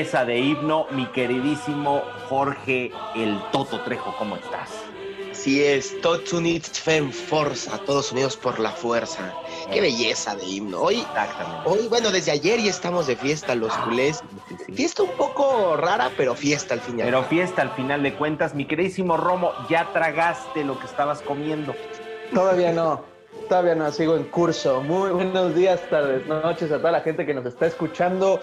belleza de himno, mi queridísimo Jorge el Toto Trejo, ¿cómo estás? Sí es, Tots Units Fem Forza, todos unidos por la fuerza. Qué Eh. belleza de himno. Hoy, Exactamente. hoy, bueno, desde ayer ya estamos de fiesta, los Ah, culés. sí, sí. Fiesta un poco rara, pero fiesta al fin y al Pero fiesta al final de cuentas, mi queridísimo Romo, ya tragaste lo que estabas comiendo. Todavía no, todavía no, sigo en curso. Muy buenos días, tardes, noches a toda la gente que nos está escuchando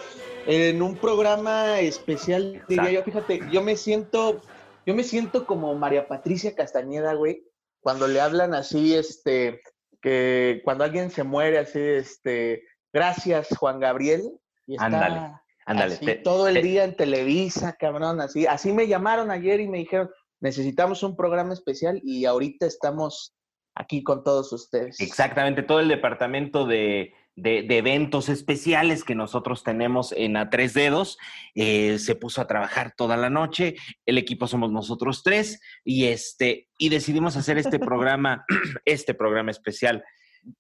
en un programa especial, diría yo. Fíjate, yo me siento, yo me siento como María Patricia Castañeda, güey, cuando le hablan así, este, que cuando alguien se muere, así, este, gracias, Juan Gabriel. Y está Ándale, Ándale, así te- todo el te- día en Televisa, cabrón, así. Así me llamaron ayer y me dijeron, necesitamos un programa especial y ahorita estamos aquí con todos ustedes. Exactamente, todo el departamento de, de- de eventos especiales que nosotros tenemos en A Tres Dedos eh, se puso a trabajar toda la noche. El equipo somos nosotros tres y este y decidimos hacer este programa, este programa especial.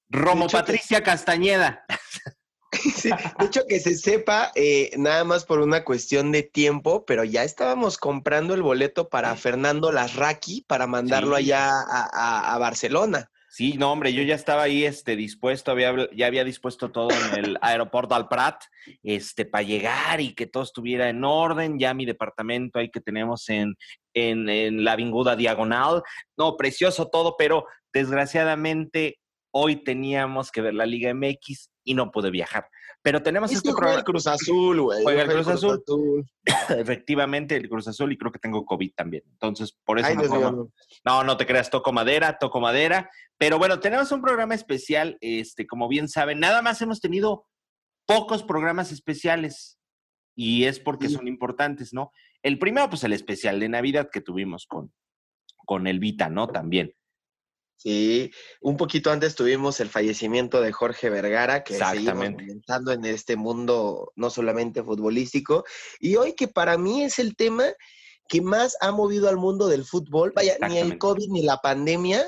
Romo hecho, Patricia Castañeda. Sí, de hecho, que se sepa, eh, nada más por una cuestión de tiempo, pero ya estábamos comprando el boleto para Fernando Lasraqui para mandarlo Sí. allá a, a- a Barcelona. Sí, no, hombre, yo ya estaba ahí este, dispuesto, había, ya había dispuesto todo en el aeropuerto al Prat este, para llegar y que todo estuviera en orden. Ya mi departamento ahí que tenemos en, en, en la Avinguda Diagonal. No, precioso todo, pero desgraciadamente hoy teníamos que ver la Liga MX y no pude viajar. Pero tenemos Es este programa. el Cruz Azul, güey. Juega el Cruz Azul. Efectivamente, el Cruz Azul y creo que tengo COVID también. Entonces, por eso Ay, no como- no. no, te creas, toco madera, toco madera. Pero bueno, tenemos un programa especial, este, como bien saben, nada más hemos tenido pocos programas especiales y es porque Sí. son importantes, ¿no? El primero, pues el especial de Navidad que tuvimos con, con el Vita, ¿no? También. Sí, un poquito antes tuvimos el fallecimiento de Jorge Vergara, que seguimos comentando en este mundo no solamente futbolístico. Y hoy que para mí es el tema que más ha movido al mundo del fútbol, vaya, ni el. COVID ni la pandemia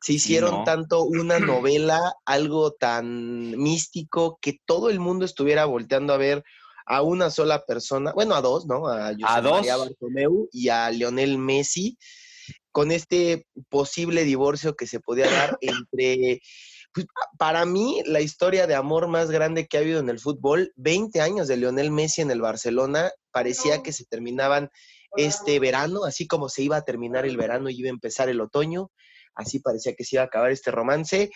se hicieron no. tanto una novela, algo tan místico, que todo el mundo estuviera volteando a ver a una sola persona, bueno, a dos, ¿no? A, José dos. María Bartomeu y a Lionel Messi, con este posible divorcio que se podía dar entre, pues, para mí, la historia de amor más grande que ha habido en el fútbol, 20 años de Lionel Messi en el Barcelona, parecía que se terminaban este verano, así como se iba a terminar el verano y iba a empezar el otoño, así parecía que se iba a acabar este romance,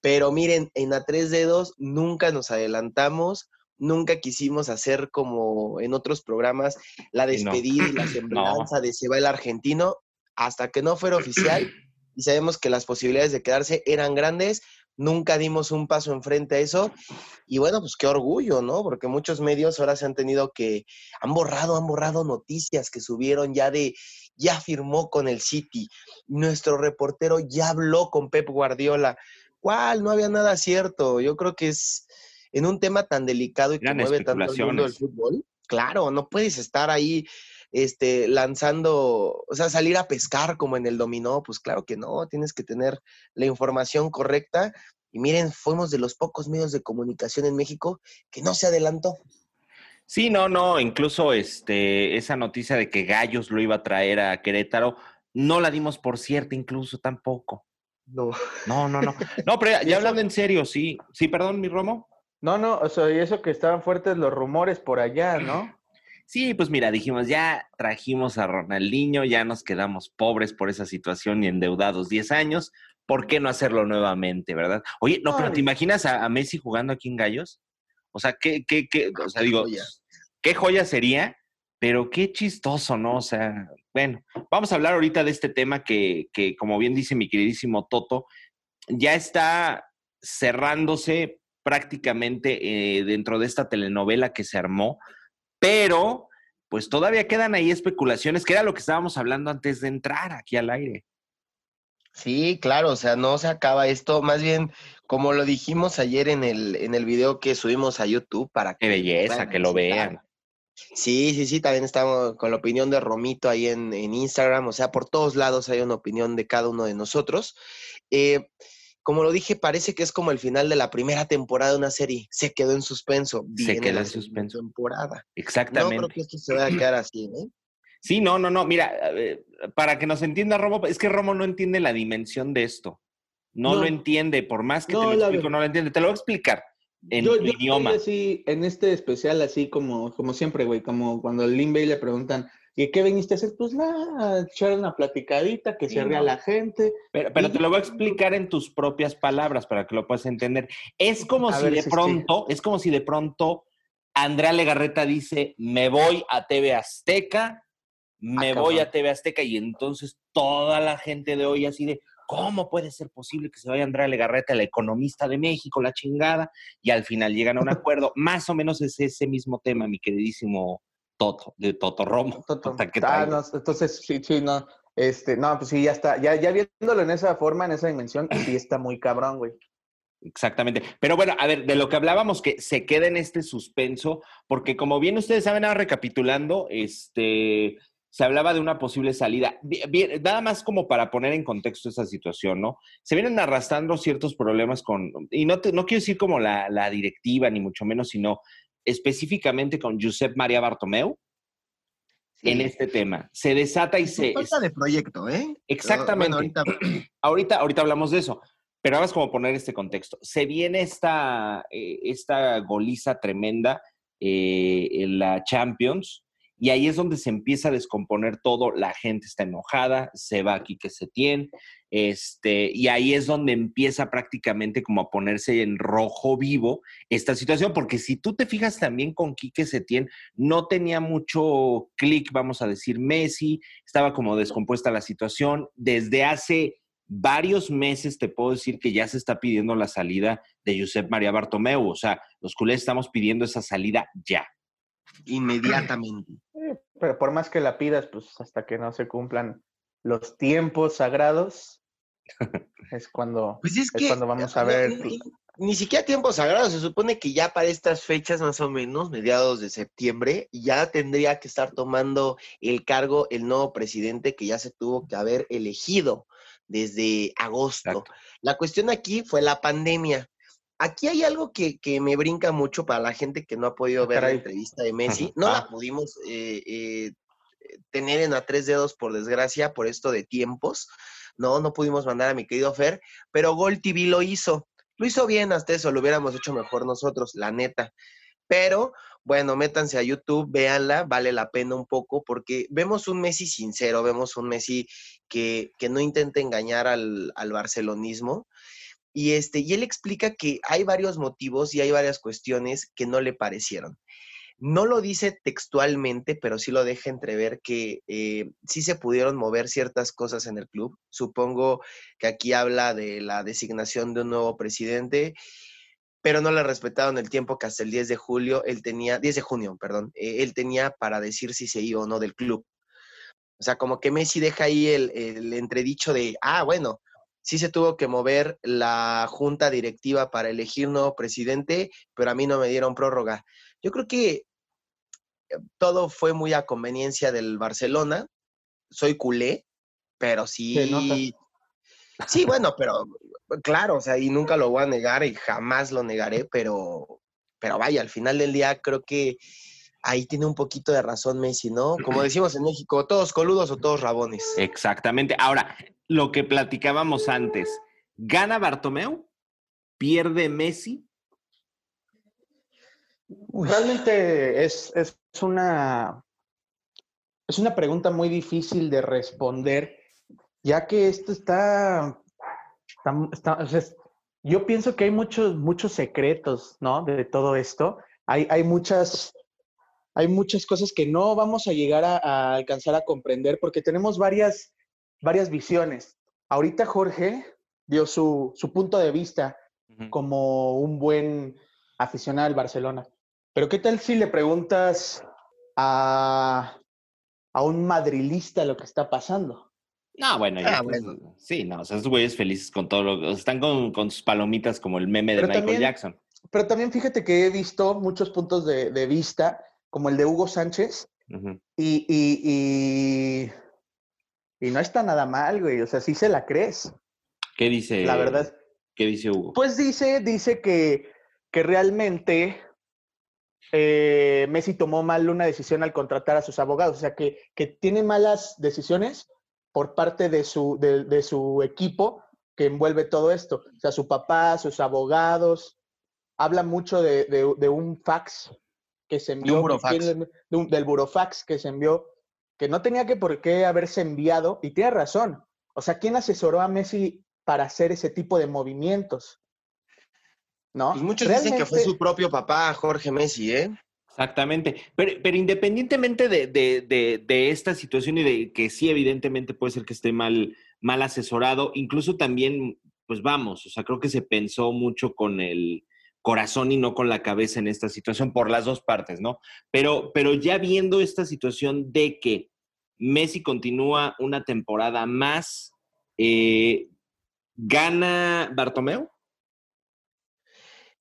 pero miren, en A Tres Dedos nunca nos adelantamos, nunca quisimos hacer como en otros programas la no. despedida y la semblanza de se va el argentino, hasta que no fuera oficial y sabemos que las posibilidades de quedarse eran grandes, nunca dimos un paso enfrente a eso y bueno, pues qué orgullo, ¿no? Porque muchos medios ahora se han tenido que, han borrado, han borrado noticias que subieron ya de, ya firmó con el City, nuestro reportero ya habló con Pep Guardiola. ¿Cuál? No había nada cierto. Yo creo que es en un tema tan delicado y que mueve tanto el mundo del fútbol. Claro, no puedes estar ahí este, lanzando, o sea, salir a pescar como en el dominó, pues claro que no, tienes que tener la información correcta. Y miren, fuimos de los pocos medios de comunicación en México que no se adelantó. Sí, no, no, incluso este, esa noticia de que Gallos lo iba a traer a Querétaro, no la dimos por cierta incluso tampoco. No. No, no, no. No, pero ya, ya hablando en serio, sí. Sí, perdón, mi Romo. No, no, o sea, y eso que estaban fuertes los rumores por allá, ¿no? Sí, pues mira, dijimos, ya trajimos a Ronaldinho, ya nos quedamos pobres por esa situación y endeudados 10 años. ¿Por qué no hacerlo nuevamente, verdad? Oye, no, pero. ¿te imaginas a, a Messi jugando aquí en Gallos? O sea, qué, qué, qué, o sea, digo, qué joya sería, pero qué chistoso, ¿no? O sea, bueno, vamos a hablar ahorita de este tema que, que como bien dice mi queridísimo Toto, ya está cerrándose prácticamente eh, dentro de esta telenovela que se armó, pero pues todavía quedan ahí especulaciones, que era lo que estábamos hablando antes de entrar aquí al aire. Sí, claro, o sea, no se acaba esto, más bien, como lo dijimos ayer en el, en el video que subimos a YouTube para Qué belleza, que lo vean. Sí, sí, sí, también estamos con la opinión de Romito ahí en, en Instagram, o sea, por todos lados hay una opinión de cada uno de nosotros. Eh, como lo dije, parece que es como el final de la primera temporada de una serie. Se quedó en suspenso. se quedó en suspenso. Temporada. Exactamente. No creo que esto se vaya a quedar así, ¿eh? Sí, no, no, no. Mira, para que nos entienda Romo, es que Romo no entiende la dimensión de esto. No, lo entiende, por más que te lo explico, no lo entiende. Te lo voy a explicar en yo, idioma. Así, en este especial, así como, como siempre, güey, como cuando al Limbe le preguntan, ¿y qué viniste a hacer? Pues nada, echar una platicadita, que se ría la gente. Pero, pero te lo voy a explicar en tus propias palabras para que lo puedas entender. Es como si de pronto, es como si de pronto Andrea Legarreta dice, me voy a TV Azteca, me voy a TV Azteca, y entonces toda la gente de hoy así de, ¿Cómo puede ser posible que se vaya Andrea Legarreta, la economista de México, la chingada? Y al final llegan a un acuerdo. Más o menos es ese mismo tema, mi queridísimo Toto, de Toto Romo. Toto. Ah, no, entonces, sí, sí, no. Este, no, pues sí, ya está. Ya, ya viéndolo en esa forma, en esa dimensión, sí está muy cabrón, güey. Exactamente. Pero bueno, a ver, de lo que hablábamos, que se queda en este suspenso, porque como bien ustedes saben, ahora recapitulando, este, se hablaba de una posible salida. Bien, nada más como para poner en contexto esa situación, ¿no? Se vienen arrastrando ciertos problemas con, y no, no quiero decir como la, directiva, ni mucho menos, sino específicamente con Josep María Bartomeu en este tema. Se desata y se... Falta de proyecto, ¿eh? Exactamente. ahorita... ahorita... hablamos de eso. Pero vamos como poner este contexto. Se viene esta, eh, esta goliza tremenda eh, en la Champions y ahí es donde se empieza a descomponer todo, la gente está enojada, se va aquí que se tiene, este, y ahí es donde empieza prácticamente como a ponerse en rojo vivo esta situación, porque si tú te fijas también con Quique Setién, no tenía mucho clic, vamos a decir, Messi, estaba como descompuesta la situación, desde hace varios meses te puedo decir que ya se está pidiendo la salida de Josep María Bartomeu, o sea, los culés estamos pidiendo esa salida ya inmediatamente. Pero por más que la pidas, pues hasta que no se cumplan los tiempos sagrados, es cuando, pues es, cuando vamos a ver. Ni, siquiera tiempos sagrados, se supone que ya para estas fechas, más o menos, mediados de septiembre, ya tendría que estar tomando el cargo el nuevo presidente que ya se tuvo que haber elegido desde agosto. La cuestión aquí fue la pandemia. Aquí hay algo que, me brinca mucho para la gente que no ha podido ah, ver la entrevista de Messi. No la ah. pudimos eh, eh, tener en a tres dedos, por desgracia, por esto de tiempos. No, no pudimos mandar a mi querido Fer, pero Gol TV lo hizo. Lo hizo bien, hasta eso lo hubiéramos hecho mejor nosotros, la neta. Pero bueno, métanse a YouTube, véanla, vale la pena un poco porque vemos un Messi sincero, vemos un Messi que, que no intenta engañar al, al barcelonismo y, este, y él explica que hay varios motivos y hay varias cuestiones que no le parecieron. No lo dice textualmente, pero sí lo deja entrever que eh, sí se pudieron mover ciertas cosas en el club. Supongo que aquí habla de la designación de un nuevo presidente, pero no le respetaron el tiempo que hasta el 10 de julio él tenía, 10 de junio, perdón, eh, él tenía para decir si se iba o no del club. O sea, como que Messi deja ahí el, el entredicho de, ah, bueno, sí se tuvo que mover la junta directiva para elegir nuevo presidente, pero a mí no me dieron prórroga. Yo creo que eh, todo fue muy a conveniencia del Barcelona. Soy culé, pero sí. Sí, bueno, pero claro, o sea, y nunca lo voy a negar y jamás lo negaré, pero, pero vaya, al final del día creo que ahí tiene un poquito de razón Messi, ¿no? Como decimos en México, todos coludos o todos rabones. Exactamente. Ahora, lo que platicábamos antes, ¿gana Bartomeu? ¿Pierde Messi? Realmente es, una, es una pregunta muy difícil de responder, ya que esto está, yo pienso que hay muchos, muchos secretos, ¿no? De todo esto. Hay, hay muchas hay muchas cosas que no vamos a llegar a, alcanzar a comprender porque tenemos varias, varias visiones. Ahorita Jorge dio su, punto de vista como un buen aficionado al Barcelona. Pero ¿qué tal si le preguntas a, un madrilista lo que está pasando? No, bueno, ya, ah, sí, no, o sea, esos güeyes felices con todo lo están con, sus palomitas como el meme de Michael Jackson. Pero también fíjate que he visto muchos puntos de, de vista como el de Hugo Sánchez, y, y, y, no está nada mal, güey. O sea, sí se la crees. ¿Qué dice? La verdad, ¿Qué dice Hugo? Pues dice, dice que, que realmente eh, Messi tomó mal una decisión al contratar a sus abogados, o sea, que, que tiene malas decisiones por parte de su, de, de su equipo que envuelve todo esto. O sea, su papá, sus abogados, habla mucho de, de, de un fax que se envió, de un, del burofax que se envió, que no tenía que por qué haberse enviado, y tiene razón. O sea, ¿quién asesoró a Messi para hacer ese tipo de movimientos? ¿No? Pues muchos dicen que fue su propio papá, Jorge Messi, ¿eh? Exactamente. Pero, pero independientemente de, de, de, de, esta situación y de que sí, evidentemente puede ser que esté mal, mal asesorado, incluso también, pues vamos, o sea, creo que se pensó mucho con el corazón y no con la cabeza en esta situación, por las dos partes, ¿no? Pero, pero ya viendo esta situación de que Messi continúa una temporada más, eh, ¿gana Bartomeu?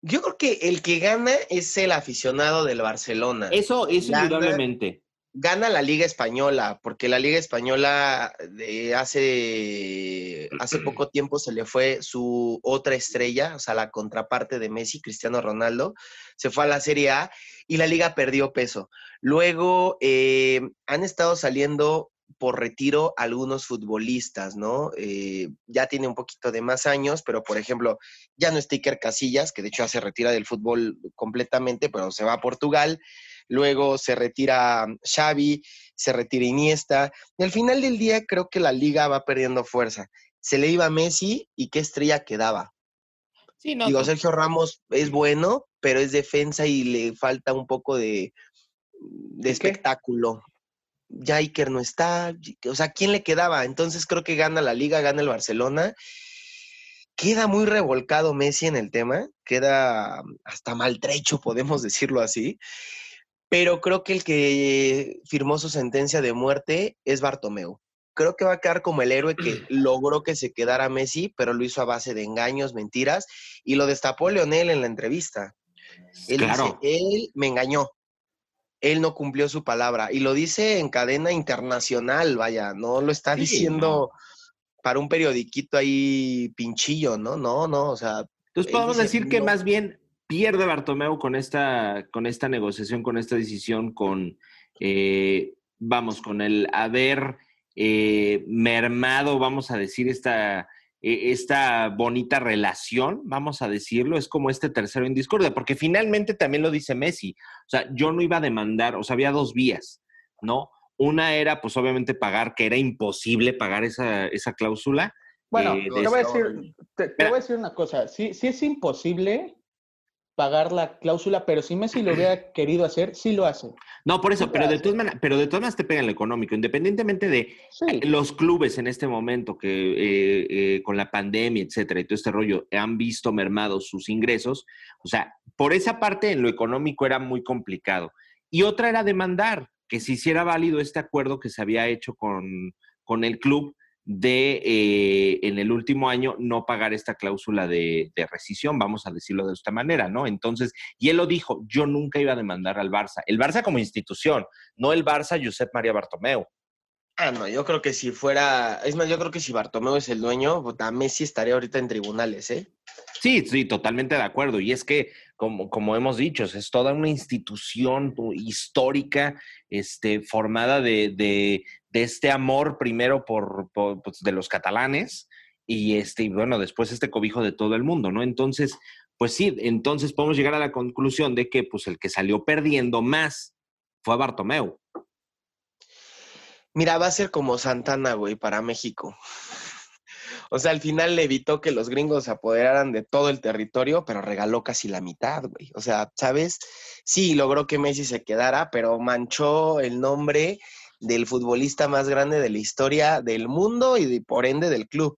Yo creo que el que gana es el aficionado del Barcelona. Eso, eso indudablemente. Gana la Liga Española, porque la Liga Española de hace, hace poco tiempo se le fue su otra estrella, o sea, la contraparte de Messi, Cristiano Ronaldo, se fue a la Serie A y la liga perdió peso. Luego eh, han estado saliendo por retiro algunos futbolistas, ¿no? Eh, ya tiene un poquito de más años, pero por ejemplo, ya no está Iker Casillas, que de hecho ya se retira del fútbol completamente, pero se va a Portugal. Luego se retira Xavi, se retira Iniesta. Y al final del día creo que la liga va perdiendo fuerza. Se le iba a Messi y qué estrella quedaba. Sí, no, Digo, Sergio Ramos es bueno, pero es defensa y le falta un poco de, de espectáculo ya Iker no está, o sea, ¿quién le quedaba? Entonces creo que gana la liga, gana el Barcelona. Queda muy revolcado Messi en el tema, queda hasta maltrecho, podemos decirlo así, pero creo que el que firmó su sentencia de muerte es Bartomeu. Creo que va a quedar como el héroe que logró que se quedara Messi, pero lo hizo a base de engaños, mentiras, y lo destapó Leonel en la entrevista. Él claro. dice, él me engañó, él no cumplió su palabra. Y lo dice en cadena internacional, vaya, no lo está diciendo para un periodiquito ahí pinchillo, ¿no? No, no, o sea. Entonces podemos decir que más bien pierde Bartomeu con esta, con esta negociación, con esta decisión, con, eh, vamos, con el haber eh, mermado, vamos a decir, esta e, esta bonita relación, vamos a decirlo, es como este tercero en discordia, porque finalmente también lo dice Messi, o sea, yo no iba a demandar, o sea, había dos vías, ¿no? Una era, pues obviamente, pagar, que era imposible pagar esa, esa cláusula. Bueno, eh, te, voy a decir, te, te, voy a decir una cosa, sí, sí es imposible, pagar la cláusula, pero si Messi lo hubiera querido hacer, sí lo hace. No, por eso, pero de, todas maneras, pero de todas maneras te pegan lo económico, independientemente de sí. los clubes en este momento que eh, eh, con la pandemia, etcétera, y todo este rollo, han visto mermados sus ingresos. O sea, por esa parte en lo económico era muy complicado. Y otra era demandar que se hiciera válido este acuerdo que se había hecho con, con el club de eh, en el último año no pagar esta cláusula de, de, rescisión, vamos a decirlo de esta manera, ¿no? Entonces, y él lo dijo, yo nunca iba a demandar al Barça, el Barça como institución, no el Barça Josep María Bartomeu. Ah, no, yo creo que si fuera, es más, yo creo que si Bartomeu es el dueño, puta, Messi estaría ahorita en tribunales, ¿eh? Sí, sí, totalmente de acuerdo. Y es que, como, como hemos dicho, es toda una institución histórica este, formada de, de, de este amor primero por, pues, de los catalanes y este, bueno, después este cobijo de todo el mundo, ¿no? Entonces, pues sí, entonces podemos llegar a la conclusión de que pues el que salió perdiendo más fue Bartomeu. Mira, va a ser como Santana, güey, para México. O sea, al final le evitó que los gringos se apoderaran de todo el territorio, pero regaló casi la mitad, güey. O sea, ¿sabes? Sí, logró que Messi se quedara, pero manchó el nombre del futbolista más grande de la historia del mundo y de, por ende del club.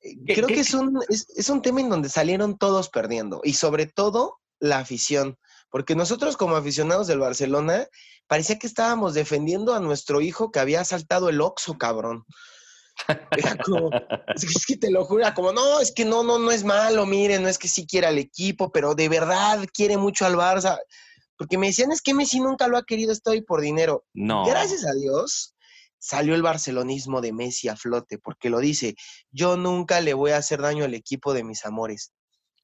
Eh, creo que es un, es, es un tema en donde salieron todos perdiendo y sobre todo la afición, porque nosotros como aficionados del Barcelona parecía que estábamos defendiendo a nuestro hijo que había saltado el Oxo, cabrón. Era como, es que te lo juro, como, no, es que no, no, no es malo, miren, no es que sí quiera al equipo, pero de verdad quiere mucho al Barça. Porque me decían, es que Messi nunca lo ha querido, estoy por dinero. No. Gracias a Dios, salió el barcelonismo de Messi a flote, porque lo dice, yo nunca le voy a hacer daño al equipo de mis amores.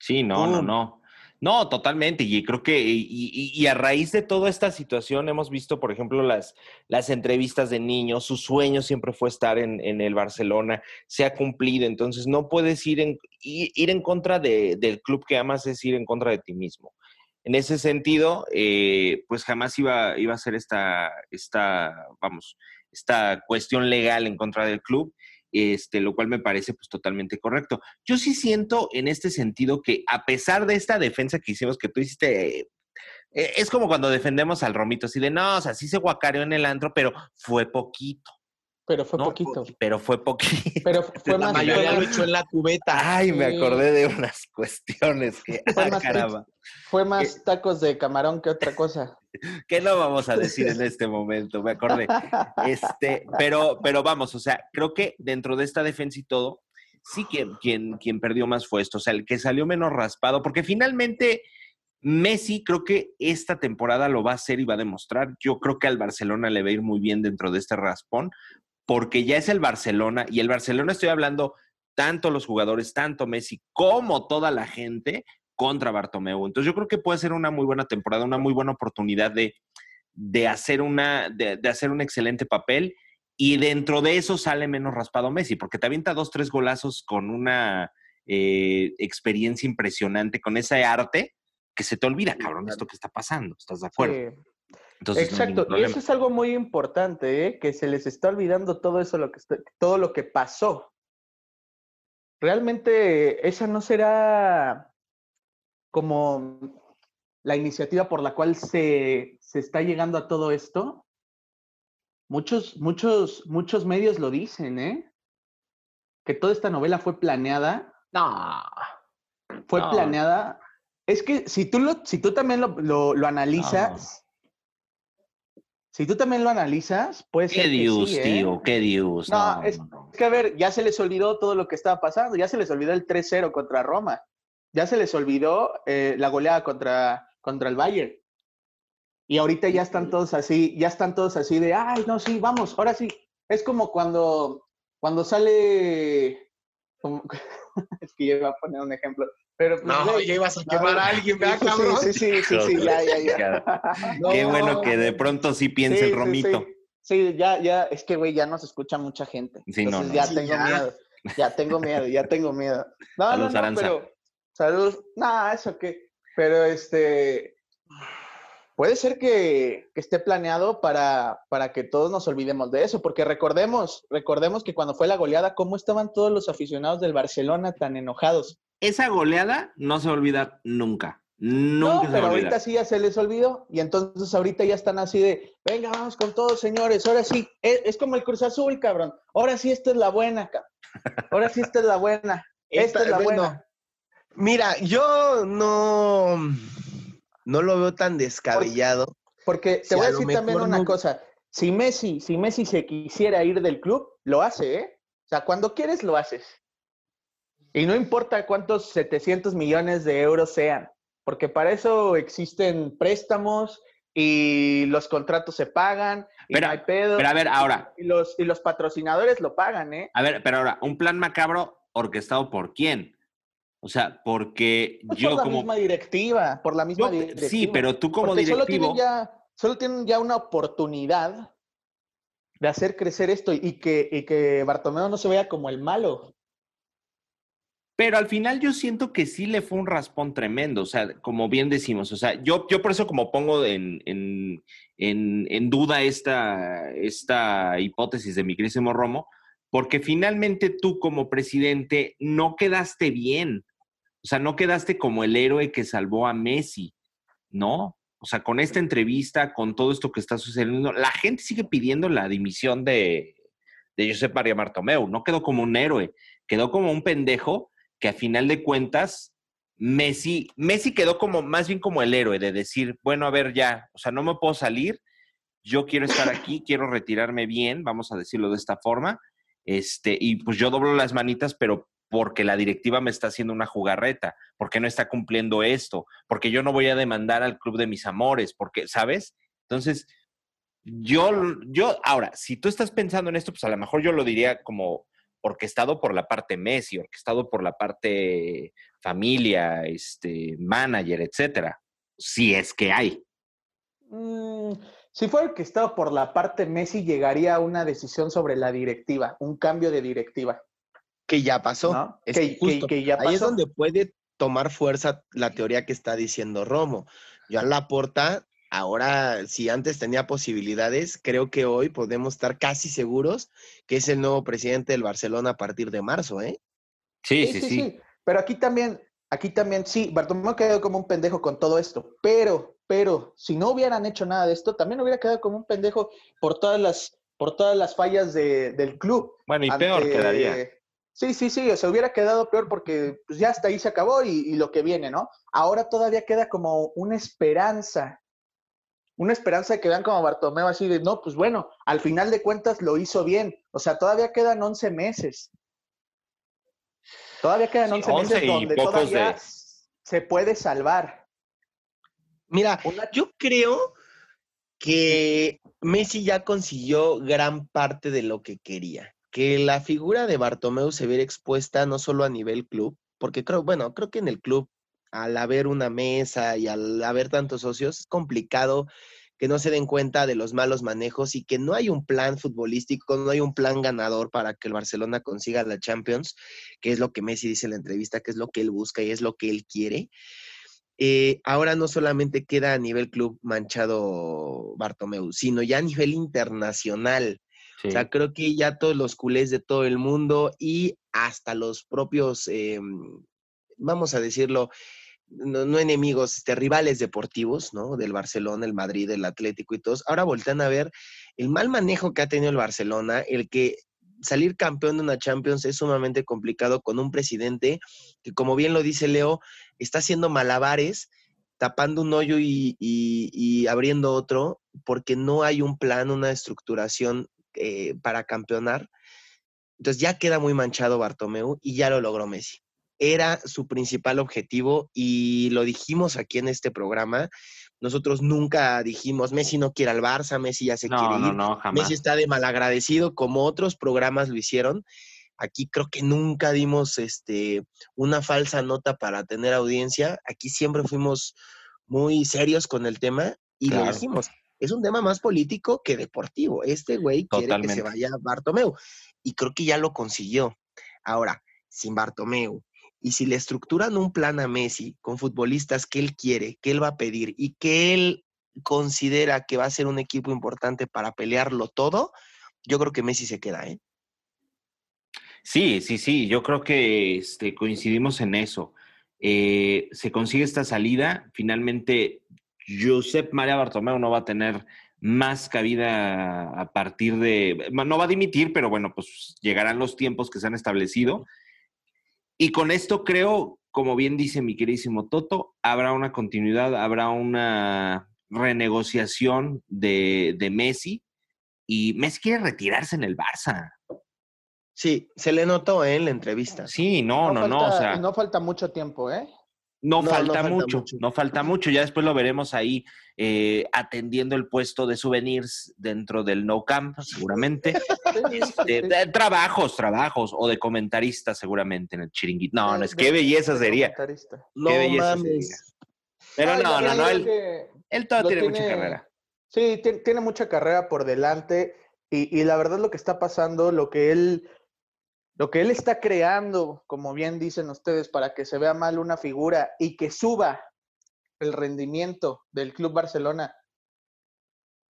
Sí, no, no, no. No, totalmente. Y creo que, y, a raíz de toda esta situación, hemos visto, por ejemplo, las, las entrevistas de niños. Su sueño siempre fue estar en, el Barcelona. Se ha cumplido. Entonces, no puedes ir en, ir en contra del club que amas, es ir en contra de ti mismo. En ese sentido, eh, pues jamás iba, iba a ser esta, esta, vamos, esta cuestión legal en contra del club este, lo cual me parece pues totalmente correcto. Yo sí siento en este sentido que a pesar de esta defensa que hicimos, que tú hiciste, eh, es como cuando defendemos al Romito, así de, no, o sea, sí se guacareó en el antro, pero fue poquito. Pero fue poquito. Pero fue poquito. Pero fue más. La mayoría lo echó en la cubeta. Ay, me acordé de unas cuestiones que. Fue, ah, más, caramba. fue más tacos de camarón que otra cosa. ¿Qué no vamos a decir en este momento? Me acordé. Este, pero, pero vamos, o sea, creo que dentro de esta defensa y todo, sí quien, quien, quien perdió más fue esto. O sea, el que salió menos raspado, porque finalmente. Messi creo que esta temporada lo va a hacer y va a demostrar. Yo creo que al Barcelona le va a ir muy bien dentro de este raspón, porque ya es el Barcelona y el Barcelona estoy hablando tanto los jugadores, tanto Messi como toda la gente contra Bartomeu. Entonces yo creo que puede ser una muy buena temporada, una muy buena oportunidad de, de hacer, una, de, hacer un excelente papel y dentro de eso sale menos raspado Messi, porque te avienta dos, tres golazos con una eh, experiencia impresionante, con ese arte que se te olvida, cabrón, esto que está pasando. ¿Estás de acuerdo? Exacto, y eso es algo muy importante, ¿eh? que se les está olvidando todo eso, lo que todo lo que pasó. Realmente esa no será como la iniciativa por la cual se, se está llegando a todo esto. Muchos, muchos, muchos medios lo dicen, ¿eh? Que toda esta novela fue planeada. No. Fue planeada. Es que si tú, lo, si tú también lo, lo analizas, si tú también lo analizas, pues. ¿Qué dios, ¿eh? tío? ¿Qué dios? No, es, que a ver, ya se les olvidó todo lo que estaba pasando, ya se les olvidó el 3-0 contra Roma, ya se les olvidó eh, la goleada contra, contra el Bayern. Y ahorita ya están todos así, ya están todos así de, ay, no, sí, vamos, ahora sí. Es como cuando, cuando sale, es que yo iba a poner un ejemplo, pero pues, no, ya ibas a quemar a alguien, ¿verdad, cabrón? Sí, sí, sí, sí, ya, ya, ya. Qué bueno que de pronto sí piense el romito. Sí, ya, ya, es que, güey, ya nos escucha mucha gente. Sí, no, no. ya tengo miedo. Ya tengo miedo, ya tengo miedo. No, no, no, pero. Salud. No, eso qué. Pero este. Puede ser que, que esté planeado para, para, que todos nos olvidemos de eso, porque recordemos, recordemos que cuando fue la goleada, ¿cómo estaban todos los aficionados del Barcelona tan enojados? esa goleada no se va a olvidar nunca. Nunca no, pero ahorita sí ya se les olvidó y entonces ahorita ya están así de, venga, vamos con todos, señores, ahora sí, es, como el Cruz Azul, cabrón, ahora sí esta es la buena, cabrón. ahora sí esta es la buena, esta, es la buena. Mira, yo no, no lo veo tan descabellado. Porque, te voy a decir también una cosa, si Messi, si Messi se quisiera ir del club, lo hace, ¿eh? O sea, cuando quieres, lo haces. Y no importa cuántos 700 millones de euros sean, porque para eso existen préstamos y los contratos se pagan y pero, no hay pedo. Pero a ver, ahora. Y los, y los patrocinadores lo pagan, ¿eh? A ver, pero ahora, un plan macabro orquestado por quién? O sea, porque yo por como... la misma directiva, por la misma directiva. Sí, pero tú como directivo... Solo tienen, ya, solo tienen ya una oportunidad de hacer crecer esto y que, y que Bartomeu no se vea como el malo. Pero al final yo siento que sí le fue un raspón tremendo, o sea, como bien decimos, o sea, yo, yo por eso como pongo en, en, en, duda esta, esta hipótesis de mi querísimo Romo, porque finalmente tú como presidente no quedaste bien, o sea, no quedaste como el héroe que salvó a Messi, ¿no? O sea, con esta entrevista, con todo esto que está sucediendo, la gente sigue pidiendo la dimisión de, de Josep María Martomeu, no quedó como un héroe, quedó como un pendejo que a final de cuentas, Messi, Messi quedó como más bien como el héroe de decir, bueno, a ver ya, o sea, no me puedo salir, yo quiero estar aquí, quiero retirarme bien, vamos a decirlo de esta forma, este, y pues yo doblo las manitas, pero porque la directiva me está haciendo una jugarreta, porque no está cumpliendo esto, porque yo no voy a demandar al club de mis amores, porque, ¿sabes? Entonces, Yo, yo, ahora, si tú estás pensando en esto, pues a lo mejor yo lo diría como orquestado por la parte Messi, orquestado por la parte familia, este, manager, etcétera. Si es que hay. Mm, si fuera orquestado por la parte Messi, llegaría a una decisión sobre la directiva, un cambio de directiva. Que ya pasó. ¿no? Es Que- justo. que- que ya Ahí es donde puede tomar fuerza la teoría que está diciendo Romo. Joan Laporta, ahora, si antes tenía posibilidades, creo que hoy podemos estar casi seguros que es el nuevo presidente del Barcelona a partir de marzo, ¿eh? Sí, sí, sí. Pero aquí también, aquí también, sí, Bartomeu quedó como un pendejo con todo esto. Pero, pero, si no hubieran hecho nada de esto, también hubiera quedado como un pendejo por todas las, por todas las fallas de- del club. Bueno, y peor quedaría. Sí, sí, sí, o sea, hubiera quedado peor porque pues, ya hasta ahí se acabó y, y lo que viene, ¿no? Ahora todavía queda como una esperanza, una esperanza de que vean como Bartomeu así de, no, pues bueno, al final de cuentas lo hizo bien, o sea, todavía quedan 11 meses. Todavía quedan Sí, 11 11 meses donde todavía de- se puede salvar. Mira, Una- yo creo que Messi ya consiguió gran parte de lo que quería. Que la figura de Bartomeu se viera expuesta no solo a nivel club, porque creo, bueno, creo que en el club, al haber una mesa y al haber tantos socios, es complicado que no se den cuenta de los malos manejos y que no hay un plan futbolístico, no hay un plan ganador para que el Barcelona consiga la Champions, que es lo que Messi dice en la entrevista, que es lo que él busca y es lo que él quiere. Eh, ahora no solamente queda a nivel club manchado Bartomeu, sino ya a nivel internacional. Sí. O sea, creo que ya todos los culés de todo el mundo y hasta los propios, eh, vamos a decirlo, no, no enemigos, este, rivales deportivos, ¿no? Del Barcelona, el Madrid, el Atlético y todos, ahora voltean a ver el mal manejo que ha tenido el Barcelona, el que salir campeón de una Champions es sumamente complicado con un presidente que, como bien lo dice Leo, está haciendo malabares, tapando un hoyo y, y- y abriendo otro, porque no hay un plan, una estructuración eh, para campeonar. Entonces ya queda muy manchado Bartomeu y ya lo logró Messi. Era su principal objetivo y lo dijimos aquí en este programa. Nosotros nunca dijimos, Messi no quiere al Barça, Messi ya se No, quiere no, ir. no, jamás. Messi está de malagradecido, como otros programas lo hicieron. Aquí creo que nunca dimos este, una falsa nota para tener audiencia. Aquí siempre fuimos muy serios con el tema y lo dijimos. Es un tema más político que deportivo. Este güey quiere que se vaya Bartomeu y creo que ya lo consiguió. Ahora, sin Bartomeu y si le estructuran un plan a Messi con futbolistas que él quiere, que él va a pedir y que él considera que va a ser un equipo importante para pelearlo todo, yo creo que Messi se queda, ¿eh? Sí, sí, sí, yo creo que este, coincidimos en eso. Eh, se consigue esta salida, finalmente Josep María Bartomeu no va a tener más cabida a partir de, no va a dimitir, pero bueno, pues llegarán los tiempos que se han establecido. Y con esto creo, como bien dice mi queridísimo Toto, habrá una continuidad, habrá una renegociación de, de Messi y Messi quiere retirarse en el Barça. Sí, se le notó ¿eh? en la entrevista. Sí, no, no, no, falta, o sea, y no falta mucho tiempo, ¿eh? No, no, no falta, falta mucho, mucho. no falta mucho. Ya después lo veremos ahí eh, atendiendo el puesto de souvenirs dentro del No Camp, seguramente. Este, de trabajos, trabajos, o de comentarista, seguramente en el chiringuito. No, no, es qué belleza sería. No Qué belleza mames. sería. Pero Ay, no, no, no, él, que- él todo lo tiene, mucha tiene- carrera. Sí, ti- tiene mucha carrera por delante y, y la verdad lo que está pasando, lo que él, lo que él está creando, como bien dicen ustedes, para que se vea mal una figura y que suba el rendimiento del Club Barcelona,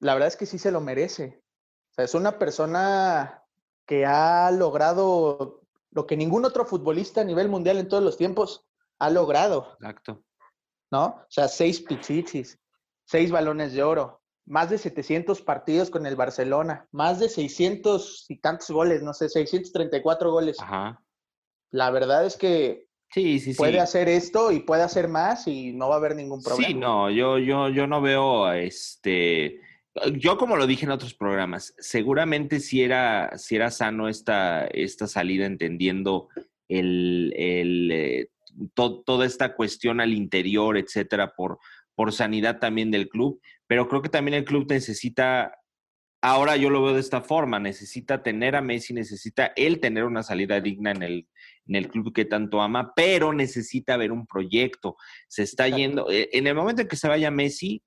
la verdad es que sí se lo merece. O sea, es una persona que ha logrado lo que ningún otro futbolista a nivel mundial en todos los tiempos ha logrado. Exacto. ¿no? O sea, seis pichichis, seis balones de oro, más de 700 partidos con el Barcelona, más de 600 y tantos goles, no sé, 634 goles. Ajá. La verdad es que Sí, sí, sí. puede hacer esto y puede hacer más y no va a haber ningún problema. Sí, no, yo, yo, yo no veo este. Yo, como lo dije en otros programas, seguramente si era, si era sano esta, esta salida, entendiendo el, el, eh, to- toda esta cuestión al interior, etcétera, por, por sanidad también del club. Pero creo que también el club necesita Ahora yo lo veo de esta forma, necesita tener a Messi, necesita él tener una salida digna en el, en el club que tanto ama, pero necesita ver un proyecto. Se está yendo, eh, en el momento en que se vaya Messi,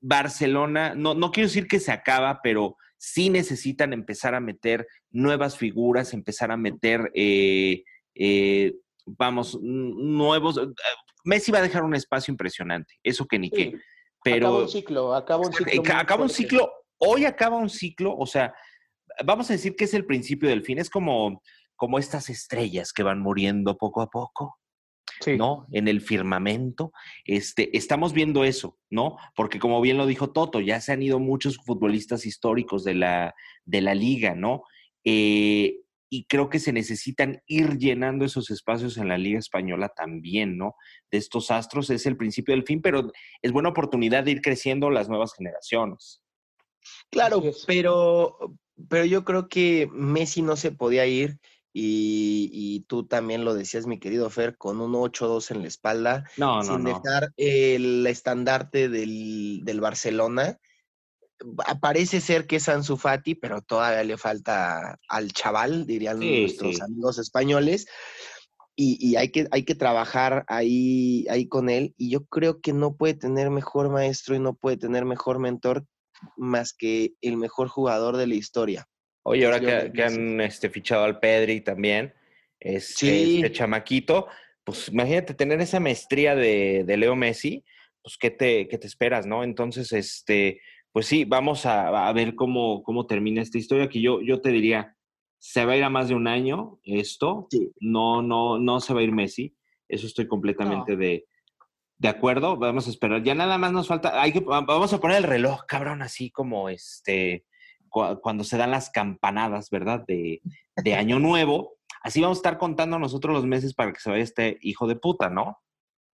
Barcelona, no, no quiero decir que se acaba, pero sí necesitan empezar a meter nuevas figuras, empezar a meter, eh, eh, vamos, nuevos. Messi va a dejar un espacio impresionante, eso que ni qué. Pero, acaba un ciclo, acaba un ciclo. Acaba un ciclo, hoy acaba un ciclo, o sea, vamos a decir que es el principio del fin, es como, como estas estrellas que van muriendo poco a poco. ¿no? En el firmamento. Este, estamos viendo eso, ¿no? Porque como bien lo dijo Toto, ya se han ido muchos futbolistas históricos de la, de la liga, ¿no? Eh, y creo que se necesitan ir llenando esos espacios en la Liga Española también, ¿no? De estos astros es el principio del fin, pero es buena oportunidad de ir creciendo las nuevas generaciones. Claro, pero, pero yo creo que Messi no se podía ir y, tú también lo decías, mi querido Fer, con un 8-2 en la espalda, sin dejar el estandarte del, Barcelona. Parece ser que es Ansu Fati, pero todavía le falta al chaval, dirían nuestros amigos españoles. Y, hay, que, hay que trabajar ahí, ahí con él. Y yo creo que no puede tener mejor maestro y no puede tener mejor mentor más que el mejor jugador de la historia. Oye, ahora que, han este, fichado al Pedri también, este, este, chamaquito, pues imagínate tener esa maestría de, Leo Messi, pues ¿qué te, te esperas, no? Entonces, este, pues sí, vamos a, ver cómo, cómo termina esta historia, que yo, yo te diría, se va a ir a más de un año esto, no, no, no se va a ir Messi, eso estoy completamente de, de acuerdo, vamos a esperar, ya nada más nos falta, hay que, vamos a poner el reloj, cabrón, así como este cuando se dan las campanadas, ¿verdad? De, de Año Nuevo. Así vamos a estar contando nosotros los meses para que se vaya este hijo de puta, ¿no?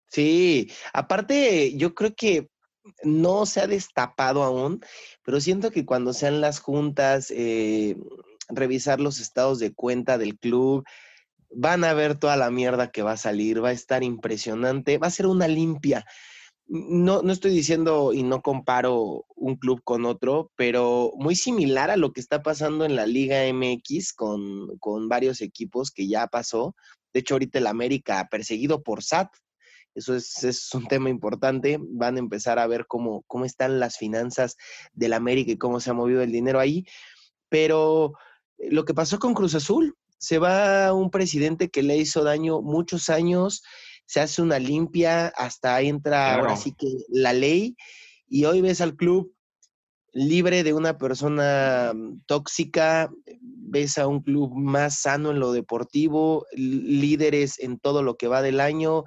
Sí, aparte yo creo que no se ha destapado aún, pero siento que cuando sean las juntas, eh, revisar los estados de cuenta del club, van a ver toda la mierda que va a salir, va a estar impresionante, va a ser una limpia no, no estoy diciendo y no comparo un club con otro, pero muy similar a lo que está pasando en la Liga MX con, con varios equipos que ya pasó. De hecho, ahorita el América perseguido por SAT, eso es, es, un tema importante. Van a empezar a ver cómo, cómo están las finanzas del América y cómo se ha movido el dinero ahí. Pero eh, lo que pasó con Cruz Azul, se va un presidente que le hizo daño muchos años, se hace una limpia, hasta entra ahora sí que la ley, y hoy ves al club libre de una persona mm, tóxica, ves a un club más sano en lo deportivo, líderes en todo lo que va del año.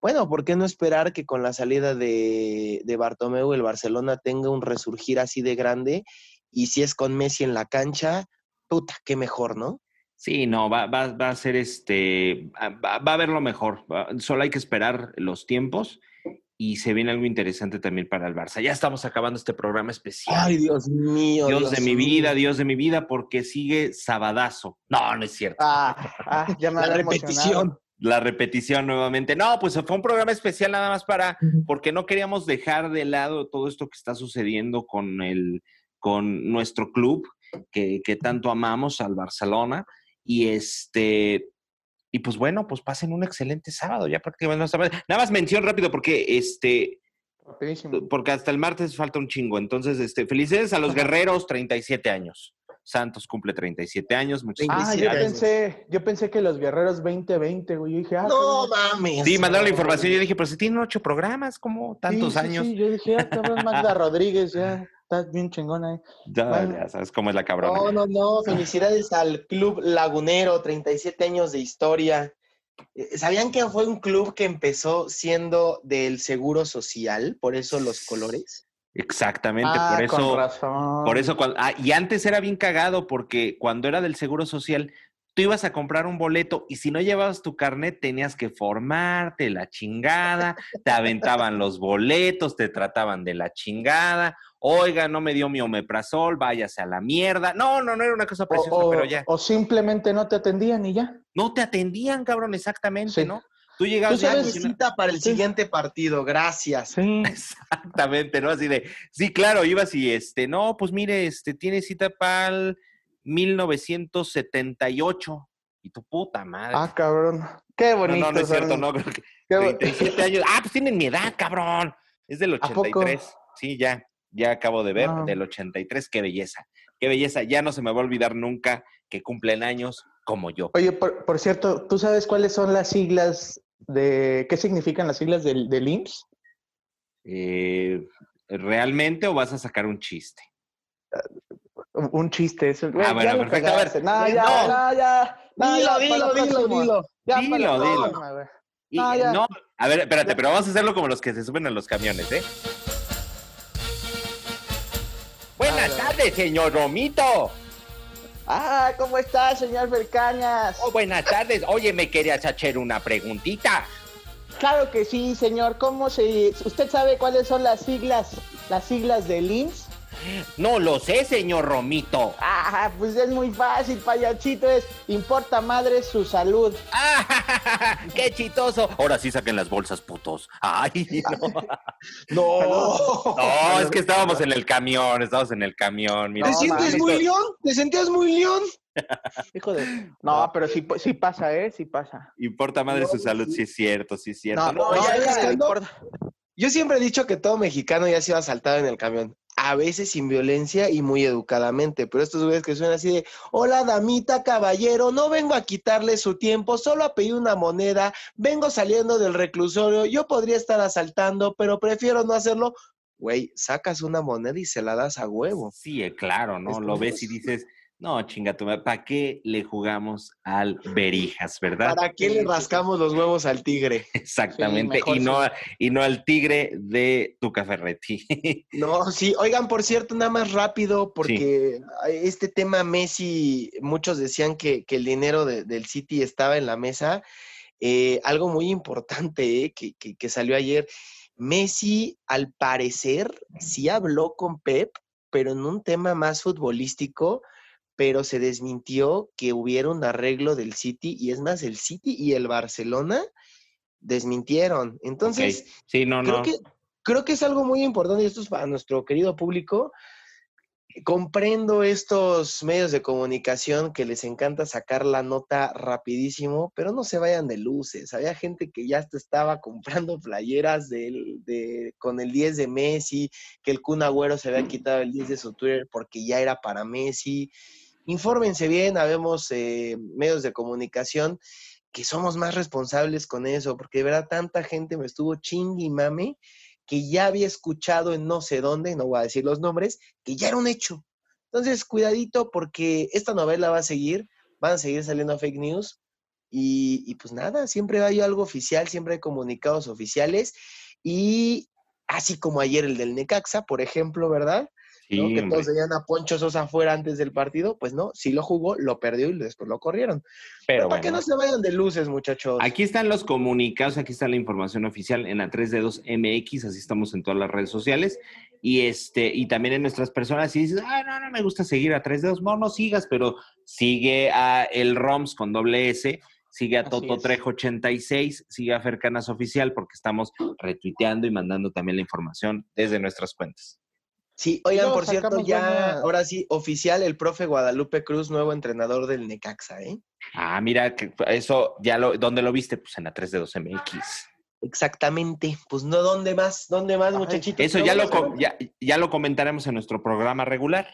Bueno, ¿por qué no esperar que con la salida de, de Bartomeu el Barcelona tenga un resurgir así de grande? Y si es con Messi en la cancha, puta, qué mejor, ¿no? Sí, no, va, va, va a ser este, va, a haber lo mejor. solo hay que esperar los tiempos y se viene algo interesante también para el Barça. Ya estamos acabando este programa especial. Ay, Dios mío. Dios, de mi vida, Dios de mi vida, porque sigue Sabadazo. No, no es cierto. Ah, ah ya me La repetición. La repetición nuevamente. No, pues fue un programa especial nada más para, porque no queríamos dejar de lado todo esto que está sucediendo con el, con nuestro club, que, que tanto amamos al Barcelona. Y este, y pues bueno, pues pasen un excelente sábado. Ya prácticamente no Nada más mención rápido porque este. Porque hasta el martes falta un chingo. Entonces, este, felicidades a los guerreros, 37 años. Santos cumple 37 años. ah, yo pensé, yo pensé que los guerreros 2020, güey. Yo dije, ah, no mames. Sí, mandaron la información. Yo dije, pero si tienen ocho programas, como tantos años. Sí, yo dije, ah, cabrón, Magda Rodríguez ya. Estás bien chingona ahí. Ya, sabes cómo es la cabrona. No, no, no. Felicidades al Club Lagunero, 37 años de historia. Eh, ¿Sabían que fue un club que empezó siendo del Seguro Social? Por eso los colores. Exactamente, por ah, eso. Con razón. Por eso, ah, y antes era bien cagado porque cuando era del Seguro Social, tú ibas a comprar un boleto y si no llevabas tu carnet tenías que formarte la chingada, te aventaban los boletos, te trataban de la chingada oiga, no me dio mi omeprazol, váyase a la mierda. No, no, no era una cosa preciosa, pero ya. O simplemente no te atendían y ya. No te atendían, cabrón, exactamente, ¿no? Tú sabes emocionado. cita para el siguiente partido, gracias. Sí. Exactamente, ¿no? Así de, sí, claro, ibas y este, no, pues mire, este, tiene cita para el 1978. Y tu puta madre. Ah, cabrón. Qué no, bonito. no, no es cierto, no, creo que Qué bo- 37 años. Ah, pues tienen mi edad, cabrón. Es del ¿A poco? 83. Sí, ya, ya acabo de ver, Ah. del 83. Qué belleza, qué belleza. Ya no se me va a olvidar nunca que cumplen años como yo. Oye, por, por cierto, ¿tú sabes cuáles son las siglas de... ¿Qué significan las siglas del, del IMSS? Eh, ¿Realmente o vas a sacar un chiste? Un un chiste. Eso. Ah, bueno, perfecto. A ver. No, ya, no. no, ya. No, Dilo, dilo, dilo, dilo. Ya, para Dilo, güey. Y- No, no, a ver, espérate, pero vamos a hacerlo como los que se suben a los camiones, ¿eh? Buenas Ah, tardes, señor Romito. Ah, ¿cómo está, señor Belcañas? Oh, buenas tardes. Oye, me querías hacer una preguntita. Claro que sí, señor. ¿Cómo se... ¿Usted sabe cuáles son las siglas, las siglas del IMSS? No lo sé, señor Romito. Ah, pues es muy fácil, payachito. Es importa madre su salud. ¡Ah, ¡Qué chistoso! Ahora sí saquen las bolsas, putos. Ay, no. No. No, es que estábamos en el camión, estábamos en el camión. Mira, ¿Te sientes muy león? ¿Te sentías muy león? Hijo de... No, pero sí, sí pasa, ¿eh? Sí pasa. Importa madre su salud, sí. sí es cierto, sí es cierto. No, No, no, ya ya, deja de ya, importa. Yo siempre he dicho que todo mexicano ya se iba asaltado en el camión. A veces sin violencia y muy educadamente, pero estos güeyes que suenan así de, hola damita, caballero, no vengo a quitarle su tiempo, solo a pedir una moneda, vengo saliendo del reclusorio, yo podría estar asaltando, pero prefiero no hacerlo. Güey, sacas una moneda y se la das a huevo. Sí, eh, claro, ¿no? Lo ves es- y dices, no, chinga tu madre, ¿para qué le jugamos al Berijas, verdad? ¿Para qué le rascamos los huevos al tigre? Exactamente, y, no, sí. y no al tigre de tu Ferretti. No, sí, oigan, por cierto, nada más rápido, porque este tema Messi, muchos decían que, que el dinero de- del City estaba en la mesa. Eh, algo muy importante eh, que, que- que salió ayer, Messi al parecer sí habló con Pep, pero en un tema más futbolístico, pero se desmintió que hubiera un arreglo del City, y es más, el City y el Barcelona desmintieron. Entonces, Ok, Sí, no, creo no. que creo que es algo muy importante y esto es para nuestro querido público. Comprendo estos medios de comunicación que les encanta sacar la nota rapidísimo, pero no se vayan de luces. Había gente que ya hasta estaba comprando playeras de, con el 10 de Messi, que el Kun Agüero se había quitado el 10 de su Twitter porque ya era para Messi. Infórmense bien, habemos eh, medios de comunicación que somos más responsables con eso, porque de verdad tanta gente me estuvo chingui y que ya había escuchado en no sé dónde, no voy a decir los nombres, que ya era un hecho. Entonces, cuidadito porque esta novela va a seguir, van a seguir saliendo fake news y, y pues nada, siempre hay algo oficial, siempre hay comunicados oficiales y así como ayer el del Necaxa, por ejemplo, ¿verdad? Sí, ¿no? Que todos veían a Poncho Sosa afuera antes del partido, pues no, sí lo jugó, lo perdió y después lo corrieron. Pero Pero para que no se vayan de luces, muchachos. Aquí están los comunicados, aquí está la información oficial en la 3 dedos MX, así estamos en todas las redes sociales. Y este, y también en nuestras personas, si dices, ah, no, no me gusta seguir a 3 dedos, no, no sigas, pero sigue a el ROMS con doble S, sigue a Toto. Trejo 86, sigue a Fercanas Oficial, porque estamos retuiteando y mandando también la información desde nuestras cuentas. Sí, oigan, por cierto, ya, buena- ahora sí, oficial, el profe Guadalupe Cruz, nuevo entrenador del Necaxa, ¿eh? Ah, mira, que eso ya lo, ¿dónde lo viste? Pues en la 3 dedos MX. Exactamente. Pues no, ¿dónde más? ¿Dónde más, muchachitos? Eso ya lo, ya, ya lo comentaremos en nuestro programa regular.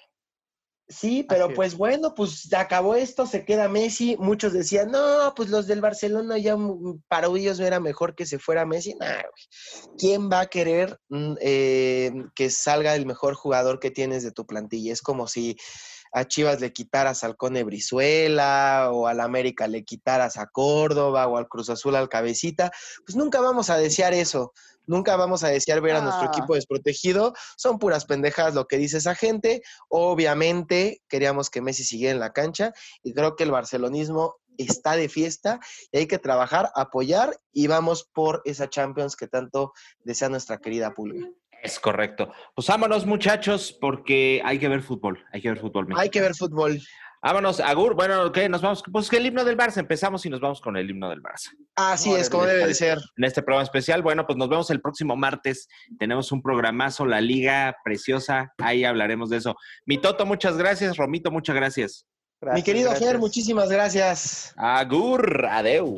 Sí, pero Así es. pues bueno, pues acabó esto, se queda Messi. Muchos decían, no, pues los del Barcelona ya mm, para ellos era mejor que se fuera Messi. Nah, güey. ¿Quién va a querer mm, eh, que salga el mejor jugador que tienes de tu plantilla? Es como si a Chivas le quitaras al Cone Brizuela o al América le quitaras a Córdoba o al Cruz Azul al Cabecita. Pues nunca vamos a desear eso. Nunca vamos a desear ver a nuestro Ah. equipo desprotegido. Son puras pendejadas lo que dice esa gente. Obviamente queríamos que Messi siguiera en la cancha y creo que el barcelonismo está de fiesta y hay que trabajar, apoyar y vamos por esa Champions que tanto desea nuestra querida Pulga. Es correcto. Pues vámonos, muchachos, porque hay que ver fútbol. Hay que ver fútbol. Hay que ver fútbol. Vámonos, Agur. Bueno, ¿qué? Nos vamos. Pues que el himno del Barça. Empezamos y nos vamos con el himno del Barça. Así es, como debe de ser. En este programa especial. Bueno, pues nos vemos el próximo martes. Tenemos un programazo, la liga preciosa. Ahí hablaremos de eso. Mi Toto, muchas gracias. Romito, muchas gracias. Mi querido Fer, muchísimas gracias. Agur, adeu.